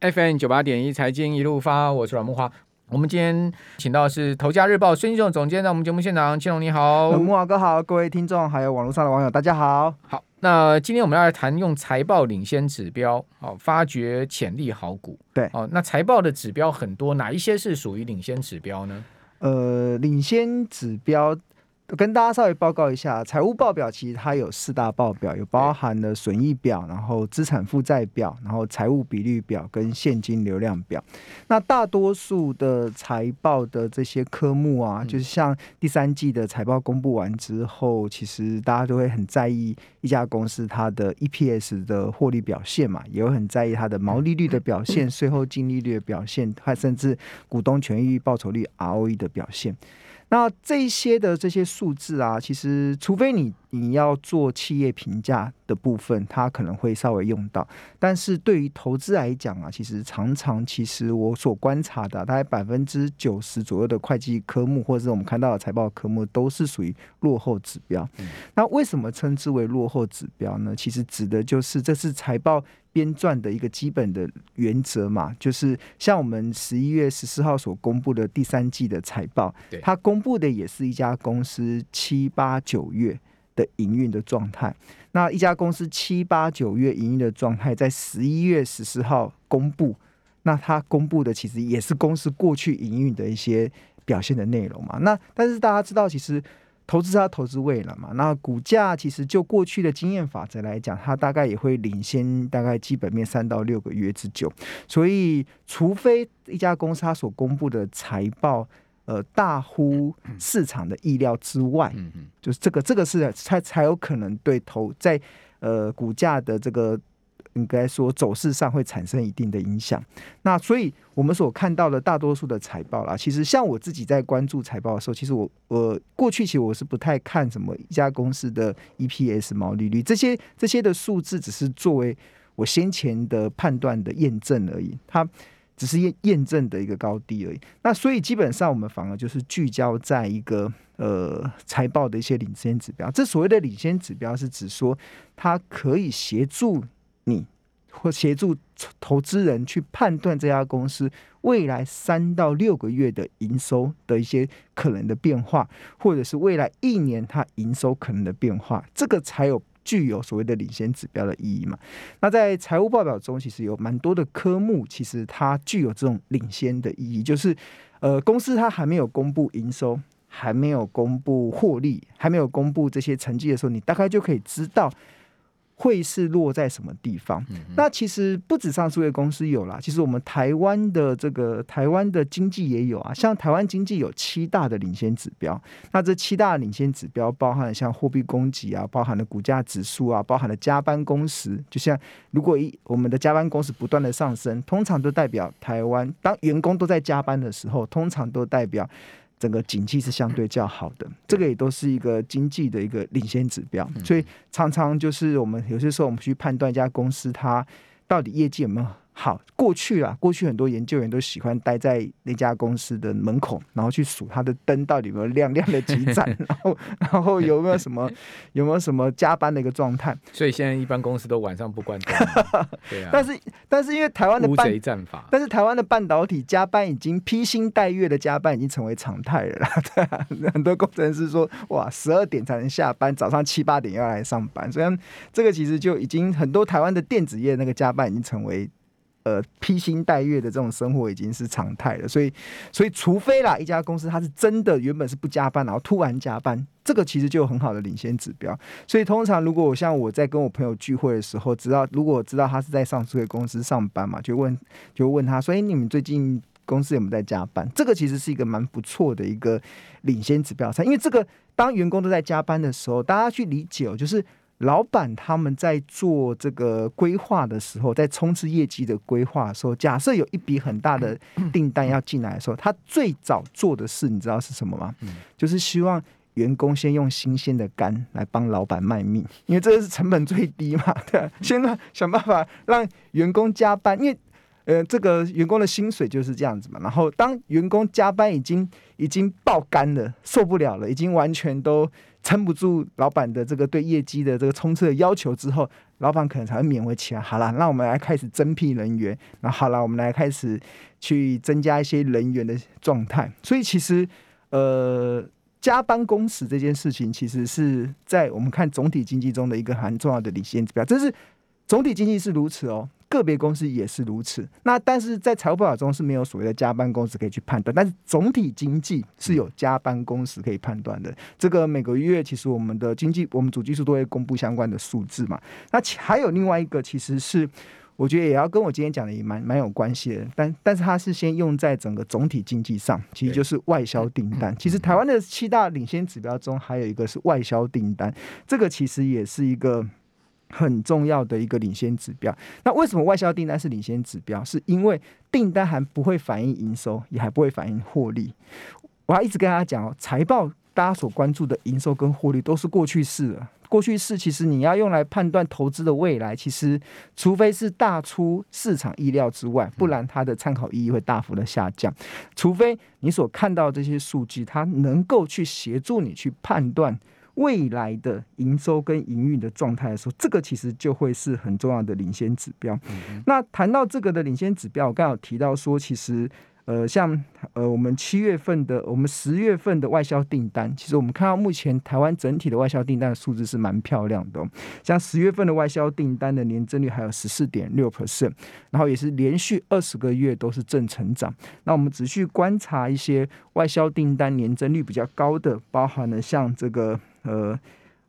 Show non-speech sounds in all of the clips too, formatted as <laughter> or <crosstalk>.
FM 九八点一财经一路发，我是阮木花。我们今天请到的是《头家日报》孙庆仲总监，在我们节目现场，庆龙你好，慕驊哥好，各位听众还有网络上的网友，大家好。好，那今天我们要来谈用财报领先指标，哦发掘潜力好股。对，哦，那财报的指标很多，哪一些是属于领先指标呢？呃，领先指标。跟大家稍微报告一下，财务报表其实它有四大报表，有包含了损益表，然后资产负债表，然后财务比率表跟现金流量表。那大多数的财报的这些科目啊，就是像第三季的财报公布完之后，其实大家都会很在意一家公司它的 EPS 的获利表现嘛，也会很在意它的毛利率的表现、税后净利率的表现，还甚至股东权益报酬率 ROE 的表现。那这些的这些数字啊，其实除非你你要做企业评价的部分，它可能会稍微用到。但是对于投资来讲啊，其实常常其实我所观察的，大概百分之九十左右的会计科目，或者是我们看到的财报科目，都是属于落后指标。那为什么称之为落后指标呢？其实指的就是这是财报。编撰的一个基本的原则嘛，就是像我们十一月十四号所公布的第三季的财报，它公布的也是一家公司七八九月的营运的状态。那一家公司七八九月营运的状态，在十一月十四号公布，那它公布的其实也是公司过去营运的一些表现的内容嘛。那但是大家知道，其实。投资是要投资未来嘛，那股价其实就过去的经验法则来讲，它大概也会领先大概基本面三到六个月之久。所以，除非一家公司它所公布的财报呃大乎市场的意料之外，嗯就是这个这个是才才有可能对投在呃股价的这个。应该说走势上会产生一定的影响。那所以我们所看到的大多数的财报啦，其实像我自己在关注财报的时候，其实我我过去其实我是不太看什么一家公司的 EPS 毛利率这些这些的数字，只是作为我先前的判断的验证而已。它只是验验证的一个高低而已。那所以基本上我们反而就是聚焦在一个呃财报的一些领先指标。这所谓的领先指标是指说它可以协助。你或协助投资人去判断这家公司未来三到六个月的营收的一些可能的变化，或者是未来一年它营收可能的变化，这个才有具有所谓的领先指标的意义嘛。那在财务报表中，其实有蛮多的科目，其实它具有这种领先的意义，就是呃，公司它还没有公布营收，还没有公布获利，还没有公布这些成绩的时候，你大概就可以知道。会是落在什么地方？嗯、那其实不止上市公司有啦，其实我们台湾的这个台湾的经济也有啊。像台湾经济有七大的领先指标，那这七大领先指标包含了像货币供给啊，包含了股价指数啊，包含了加班工时。就像如果一我们的加班工时不断的上升，通常都代表台湾当员工都在加班的时候，通常都代表。整个景气是相对较好的，这个也都是一个经济的一个领先指标，所以常常就是我们有些时候我们去判断一家公司它到底业绩有没有。好，过去啊，过去很多研究员都喜欢待在那家公司的门口，然后去数它的灯到底有没有亮亮的几盏，<laughs> 然后然后有没有什么有没有什么加班的一个状态。所以现在一般公司都晚上不关灯。<laughs> 对啊。但是但是因为台湾的乌贼战法，但是台湾的半导体加班已经披星戴月的加班已经成为常态了啦。<laughs> 对啊，很多工程师说哇，十二点才能下班，早上七八点要来上班。所以这个其实就已经很多台湾的电子业那个加班已经成为。呃，披星戴月的这种生活已经是常态了，所以，所以除非啦，一家公司它是真的原本是不加班，然后突然加班，这个其实就有很好的领先指标。所以，通常如果我像我在跟我朋友聚会的时候，知道如果我知道他是在上市公司上班嘛，就问就问他说：“哎，你们最近公司有没有在加班？”这个其实是一个蛮不错的一个领先指标，因为这个当员工都在加班的时候，大家去理解哦，就是。老板他们在做这个规划的时候，在冲刺业绩的规划的时候，假设有一笔很大的 <clears throat> 订单要进来的时候，他最早做的事，你知道是什么吗？就是希望员工先用新鲜的肝来帮老板卖命，因为这个是成本最低嘛，对，先想办法让员工加班，因为。呃，这个员工的薪水就是这样子嘛。然后当员工加班已经已经爆肝了，受不了了，已经完全都撑不住老板的这个对业绩的这个冲刺的要求之后，老板可能才会勉为其难。好了，那我们来开始增聘人员。那好了，我们来开始去增加一些人员的状态。所以其实，呃。加班工时这件事情，其实是在我们看总体经济中的一个很重要的领先指标。这是总体经济是如此哦，个别公司也是如此。那但是在财务报表中是没有所谓的加班工时可以去判断，但是总体经济是有加班工时可以判断的。这个每个月其实我们的经济，我们主技术都会公布相关的数字嘛。那还有另外一个，其实是。我觉得也要跟我今天讲的也蛮蛮有关系的，但但是它是先用在整个总体经济上，其实就是外销订单。其实台湾的七大领先指标中，还有一个是外销订单，这个其实也是一个很重要的一个领先指标。那为什么外销订单是领先指标？是因为订单还不会反映营收，也还不会反映获利。我要一直跟大家讲哦，财报大家所关注的营收跟获利都是过去式了。过去式其实你要用来判断投资的未来，其实除非是大出市场意料之外，不然它的参考意义会大幅的下降。除非你所看到这些数据，它能够去协助你去判断未来的营收跟营运的状态的时候，这个其实就会是很重要的领先指标。那谈到这个的领先指标，我刚刚有提到说，其实。呃，像呃，我们七月份的，我们十月份的外销订单，其实我们看到目前台湾整体的外销订单的数字是蛮漂亮的哦。像十月份的外销订单的年增率还有十四点六 percent，然后也是连续二十个月都是正成长。那我们仔细观察一些外销订单年增率比较高的，包含了像这个呃。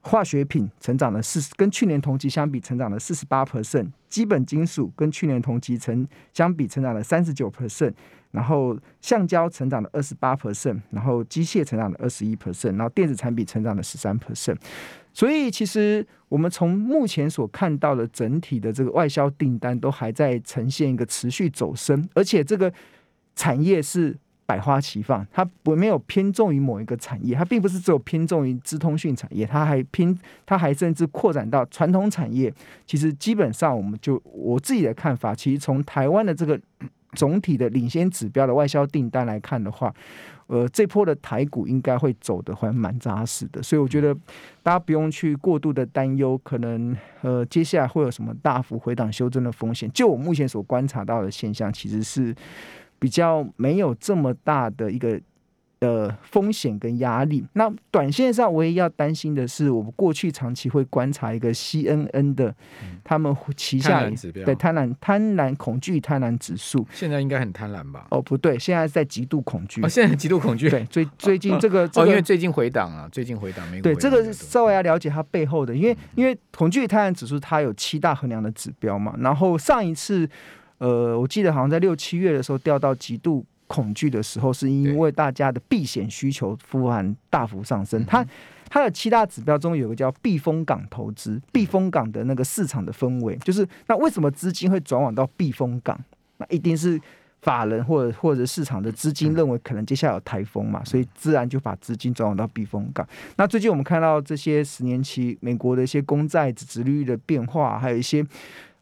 化学品成长了四十，跟去年同期相比成长了四十八 percent，基本金属跟去年同期成相比成长了三十九 percent，然后橡胶成长了二十八 percent，然后机械成长了二十一 percent，然后电子产品成长了十三 percent。所以其实我们从目前所看到的整体的这个外销订单都还在呈现一个持续走升，而且这个产业是。百花齐放，它不没有偏重于某一个产业，它并不是只有偏重于资通讯产业，它还偏，它还甚至扩展到传统产业。其实基本上，我们就我自己的看法，其实从台湾的这个总体的领先指标的外销订单来看的话，呃，这波的台股应该会走得还蛮扎实的，所以我觉得大家不用去过度的担忧，可能呃接下来会有什么大幅回档修正的风险。就我目前所观察到的现象，其实是。比较没有这么大的一个呃风险跟压力。那短线上，唯一要担心的是，我们过去长期会观察一个 CNN 的，他们旗下的对贪婪贪婪恐惧贪婪指数，现在应该很贪婪吧？哦，不对，现在在极度恐惧。哦，现在极度恐惧。对，最最近这个、<laughs> 这个、哦，因为最近回档啊，最近回档没对这个稍微要了解它背后的，因为因为恐惧贪婪指数它有七大衡量的指标嘛，然后上一次。呃，我记得好像在六七月的时候掉到极度恐惧的时候，是因为大家的避险需求突然大幅上升。它它的七大指标中有一个叫避风港投资，避风港的那个市场的氛围，就是那为什么资金会转往到避风港？那一定是法人或者或者市场的资金认为可能接下来有台风嘛，所以自然就把资金转往到避风港。那最近我们看到这些十年期美国的一些公债殖利率的变化，还有一些。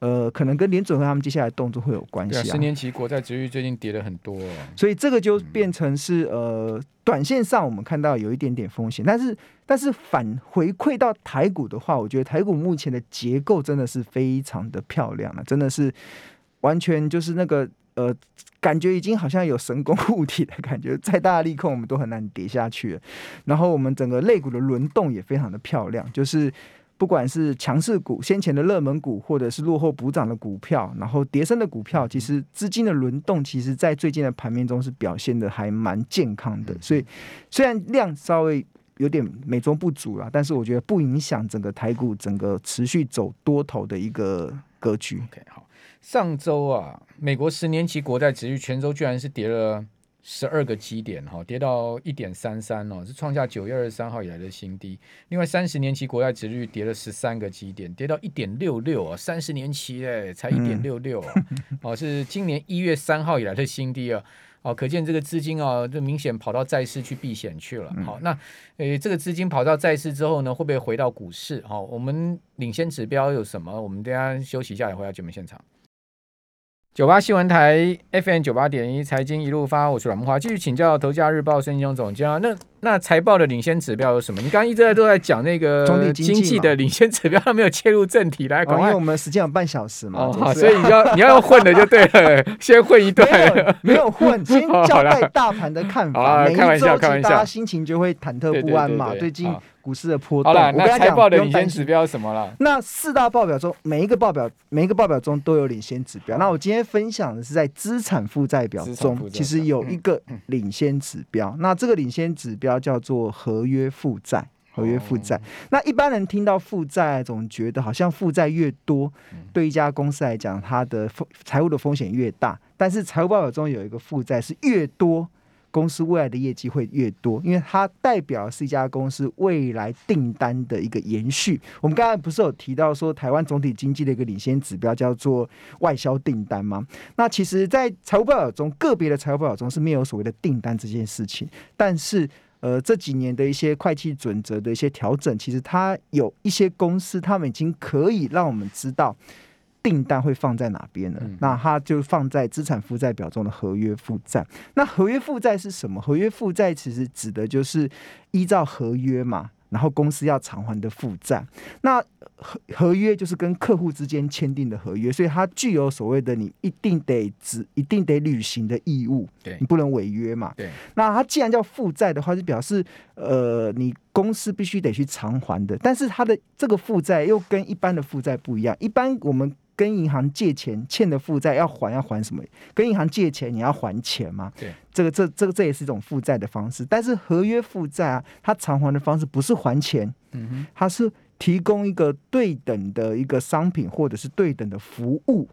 呃，可能跟联准会他们接下来动作会有关系啊。十年期国债值率最近跌了很多，所以这个就变成是呃，短线上我们看到有一点点风险，但是但是反回馈到台股的话，我觉得台股目前的结构真的是非常的漂亮了，真的是完全就是那个呃，感觉已经好像有神功护体的感觉，再大的利空我们都很难跌下去。然后我们整个肋骨的轮动也非常的漂亮，就是。不管是强势股、先前的热门股，或者是落后补涨的股票，然后跌升的股票，其实资金的轮动，其实在最近的盘面中是表现的还蛮健康的。所以虽然量稍微有点美中不足啦，但是我觉得不影响整个台股整个持续走多头的一个格局。OK，好，上周啊，美国十年期国债殖率全周居然是跌了。十二个基点哈，跌到一点三三哦，是创下九月二十三号以来的新低。另外，三十年期国债值率跌了十三个基点，跌到一点六六啊，三十年期哎，才一点六六啊，<laughs> 哦，是今年一月三号以来的新低啊，哦，可见这个资金啊，就明显跑到债市去避险去了。好，那诶，这个资金跑到债市之后呢，会不会回到股市？好，我们领先指标有什么？我们等下休息一下，也回到节目现场。九八新闻台 FM 九八点一财经一路发，我是阮木华，继续请教《头家日报》孙庆忠总监啊。那那财报的领先指标有什么？你刚刚一直在都在讲那个经济的领先指标，他没有切入正题来。因为我们时间有半小时嘛，哦，所以你要你要用混的就对了，先混一段。没有混，<laughs> 先交代大盘的看法。开玩笑，开玩笑，大家心情就会忐忑不安嘛。最近。股市的波动，好了，那财报的领先指标是什么了？那四大报表中，每一个报表，每一个报表中都有领先指标。那我今天分享的是在资产负债表中，其实有一个领先指标。那这个领先指标叫做合约负债。合约负债。那一般人听到负债，总觉得好像负债越多，对一家公司来讲，它的风财务的风险越大。但是财务报表中有一个负债是越多。公司未来的业绩会越多，因为它代表是一家公司未来订单的一个延续。我们刚才不是有提到说，台湾总体经济的一个领先指标叫做外销订单吗？那其实，在财务报表中，个别的财务报表中是没有所谓的订单这件事情。但是，呃，这几年的一些会计准则的一些调整，其实它有一些公司，他们已经可以让我们知道。订单会放在哪边了？那它就放在资产负债表中的合约负债。那合约负债是什么？合约负债其实指的就是依照合约嘛，然后公司要偿还的负债。那合合约就是跟客户之间签订的合约，所以它具有所谓的你一定得只一定得履行的义务。对，你不能违约嘛。对。那它既然叫负债的话，就表示呃，你公司必须得去偿还的。但是它的这个负债又跟一般的负债不一样。一般我们跟银行借钱欠的负债要还要还什么？跟银行借钱你要还钱吗？对，这个这这个这也是一种负债的方式。但是合约负债啊，它偿还的方式不是还钱，嗯哼，它是提供一个对等的一个商品或者是对等的服务，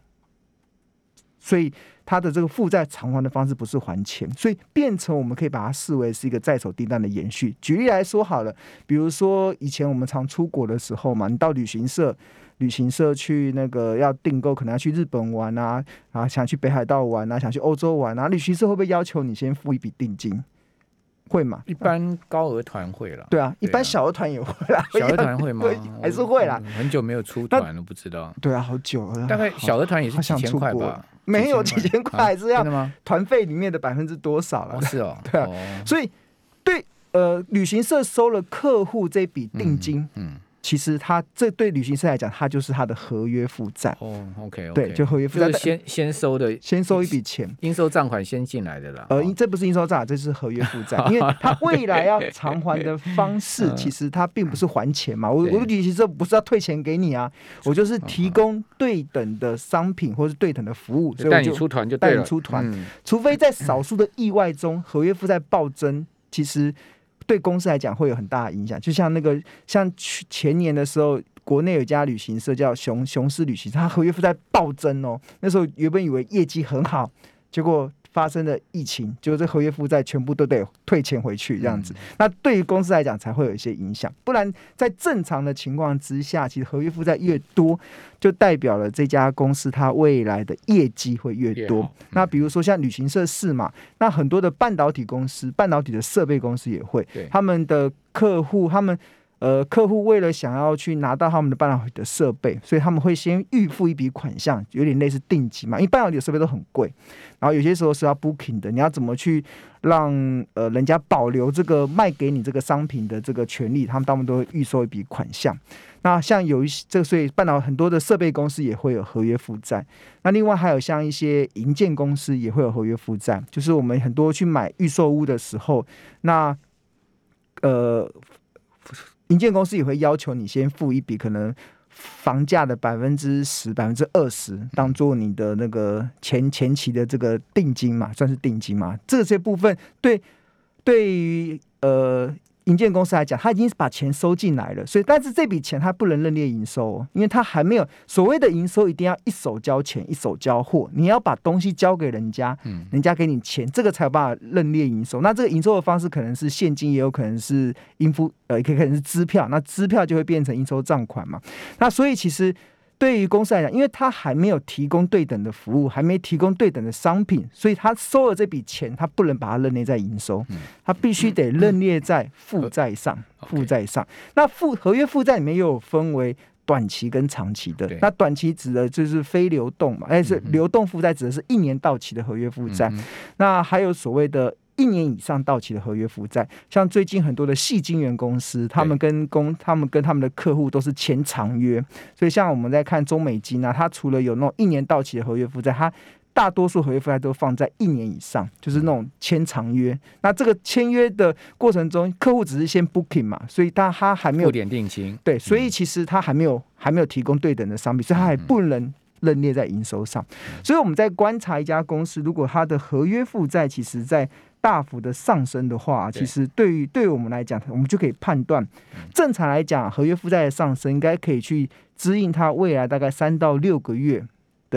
所以它的这个负债偿还的方式不是还钱，所以变成我们可以把它视为是一个在手订单的延续。举例来说好了，比如说以前我们常出国的时候嘛，你到旅行社。旅行社去那个要订购，可能要去日本玩啊，啊，想去北海道玩啊，想去欧洲玩啊，旅行社会不会要求你先付一笔定金？会吗？一般高额团会了。对啊，一般小额团也会啦。<laughs> 小额团会吗？<laughs> 还是会啦。很久没有出团了，不知道。对啊，好久了。大概小额团也是几千块吧？没有几千块，还是要团费里面的百分之多少了？是哦。<laughs> 对啊，所以对呃，旅行社收了客户这笔定金，嗯。其实他这对旅行社来讲，他就是他的合约负债。哦，OK，对，就合约负债，先先收的，先收一笔钱，应收账款先进来的啦。呃，这不是应收账款，这是合约负债，<laughs> 因为他未来要偿还的方式，<laughs> 其实他并不是还钱嘛。我我旅行社不是要退钱给你啊，我就是提供对等的商品或是对等的服务，所以带你出团就带你出团，除非在少数的意外中，合约负债暴增，其实。对公司来讲会有很大的影响，就像那个像去前年的时候，国内有家旅行社叫雄雄狮旅行社，它合约负债暴增哦，那时候原本以为业绩很好，结果。发生的疫情，就这合约负债全部都得退钱回去，这样子。嗯、那对于公司来讲，才会有一些影响。不然，在正常的情况之下，其实合约负债越多，就代表了这家公司它未来的业绩会越多。嗯、那比如说像旅行社是嘛，那很多的半导体公司、半导体的设备公司也会，对他们的客户他们。呃，客户为了想要去拿到他们的半导体的设备，所以他们会先预付一笔款项，有点类似定金嘛。因为半导体的设备都很贵，然后有些时候是要 booking 的，你要怎么去让呃人家保留这个卖给你这个商品的这个权利？他们大部分都会预收一笔款项。那像有一些这个，所以半导很多的设备公司也会有合约负债。那另外还有像一些营建公司也会有合约负债，就是我们很多去买预售屋的时候，那呃。银建公司也会要求你先付一笔可能房价的百分之十、百分之二十，当做你的那个前前期的这个定金嘛，算是定金嘛。这些部分对对于呃。营建公司来讲，他已经把钱收进来了，所以但是这笔钱他不能认列营收哦，因为他还没有所谓的营收，一定要一手交钱一手交货，你要把东西交给人家，嗯，人家给你钱，这个才有办法认列营收。那这个营收的方式可能是现金，也有可能是应付，呃，也可能是支票，那支票就会变成应收账款嘛。那所以其实。对于公司来讲，因为他还没有提供对等的服务，还没提供对等的商品，所以他收了这笔钱，他不能把它认列在营收，他必须得认列在负债上。负债上，那负合约负债里面又有分为短期跟长期的。那短期指的就是非流动嘛，哎，是流动负债指的是一年到期的合约负债。嗯那还有所谓的。一年以上到期的合约负债，像最近很多的矽晶圆公司，他们跟公，他们跟他们的客户都是签长约，所以像我们在看中美金啊，它除了有那种一年到期的合约负债，它大多数合约负债都放在一年以上，就是那种签长约。那这个签约的过程中，客户只是先 booking 嘛，所以他他还没有付点定金，对，所以其实他还没有还没有提供对等的商品，所以他还不能认列在营收上。所以我们在观察一家公司，如果它的合约负债其实在大幅的上升的话，其实对于对于我们来讲，我们就可以判断，正常来讲，合约负债的上升应该可以去支应它未来大概三到六个月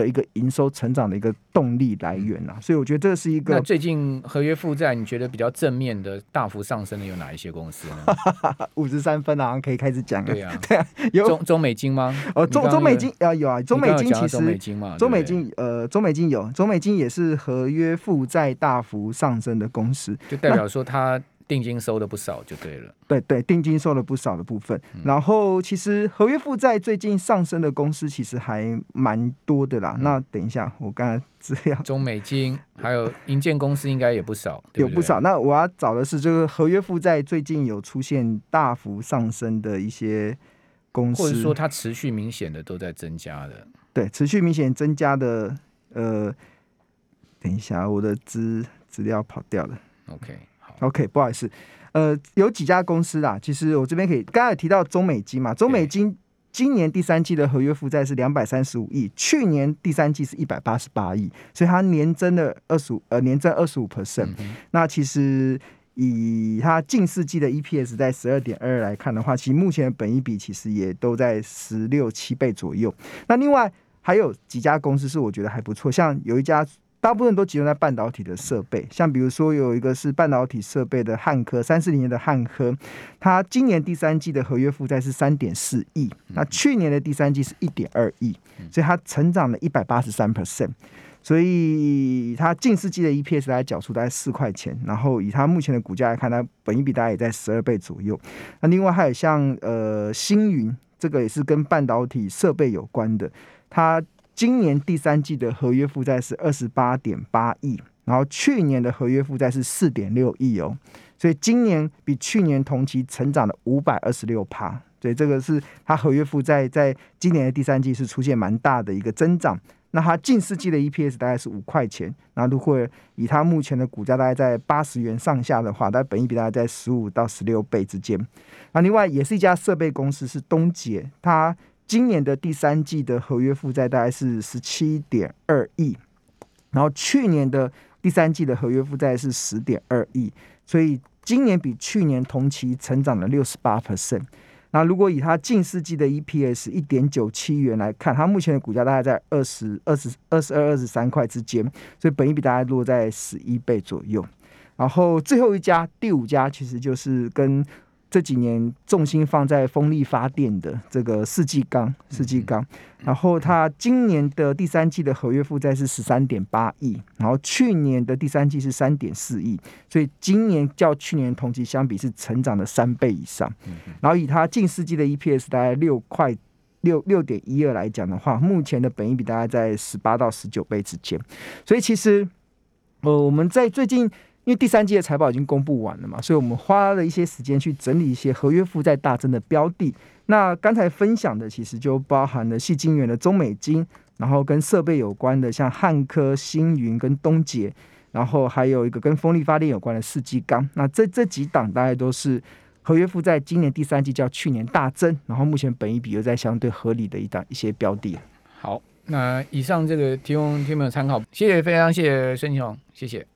的一个营收成长的一个动力来源啊，所以我觉得这是一个。那最近合约负债，你觉得比较正面的大幅上升的有哪一些公司呢？<laughs> 五十三分啊，可以开始讲了。对啊，<laughs> 对啊，有中中美金吗？哦，中中美金啊有啊，中美金其实中美金嘛，中美金呃，中美金有，中美金也是合约负债大幅上升的公司，就代表说它。定金收的不少就对了，对对，定金收了不少的部分。嗯、然后其实合约负债最近上升的公司其实还蛮多的啦。嗯、那等一下，我刚才资料，中美金还有银建公司应该也不少，对对，有不少。那我要找的是这个合约负债最近有出现大幅上升的一些公司，或者说它持续明显的都在增加的。对，持续明显增加的。呃，等一下，我的资资料跑掉了。OK。OK，不好意思，呃，有几家公司啦。其实我这边可以，刚才有提到中美金嘛，中美金今年第三季的合约负债是两百三十五亿，去年第三季是一百八十八亿，所以它年增了二十五，呃，年增二十五 percent。嗯、那其实以它近四季的 EPS 在十二点二来看的话，其实目前的本一比其实也都在十六七倍左右。那另外还有几家公司是我觉得还不错，像有一家。大部分都集中在半导体的设备，像比如说有一个是半导体设备的汉科，三四零年的汉科，它今年第三季的合约负债是三点四亿，那去年的第三季是一点二亿，所以它成长了一百八十三 percent，所以它近四季的 EPS 大概缴出大概四块钱，然后以它目前的股价来看，它本益比大概也在十二倍左右。那另外还有像呃星云，这个也是跟半导体设备有关的，它。今年第三季的合约负债是二十八点八亿，然后去年的合约负债是四点六亿哦，所以今年比去年同期成长了五百二十六趴，所以这个是它合约负债在今年的第三季是出现蛮大的一个增长。那它近四季的 EPS 大概是五块钱，那如果以它目前的股价大概在八十元上下的话，它本益比大概在十五到十六倍之间。那另外也是一家设备公司是东捷，它。今年的第三季的合约负债大概是十七点二亿，然后去年的第三季的合约负债是十点二亿，所以今年比去年同期成长了六十八 percent。那如果以它近世纪的 EPS 一点九七元来看，它目前的股价大概在二十二十二十二二十三块之间，所以本益比大概落在十一倍左右。然后最后一家第五家其实就是跟。这几年重心放在风力发电的这个世纪钢，世纪钢，然后它今年的第三季的合约负债是十三点八亿，然后去年的第三季是三点四亿，所以今年较去年同期相比是成长了三倍以上。然后以它近四季的 EPS 大概六块六六点一二来讲的话，目前的本益比大概在十八到十九倍之间。所以其实，呃，我们在最近。因为第三季的财报已经公布完了嘛，所以我们花了一些时间去整理一些合约负债大增的标的。那刚才分享的其实就包含了矽晶圆的中美晶，然后跟设备有关的像汉科、星云跟东捷，然后还有一个跟风力发电有关的世纪钢。那这这几档大概都是合约负债今年第三季较去年大增，然后目前本益比又在相对合理的一档一些标的。好，那以上这个提供听众参考，谢谢，非常谢谢孙庆红，谢谢。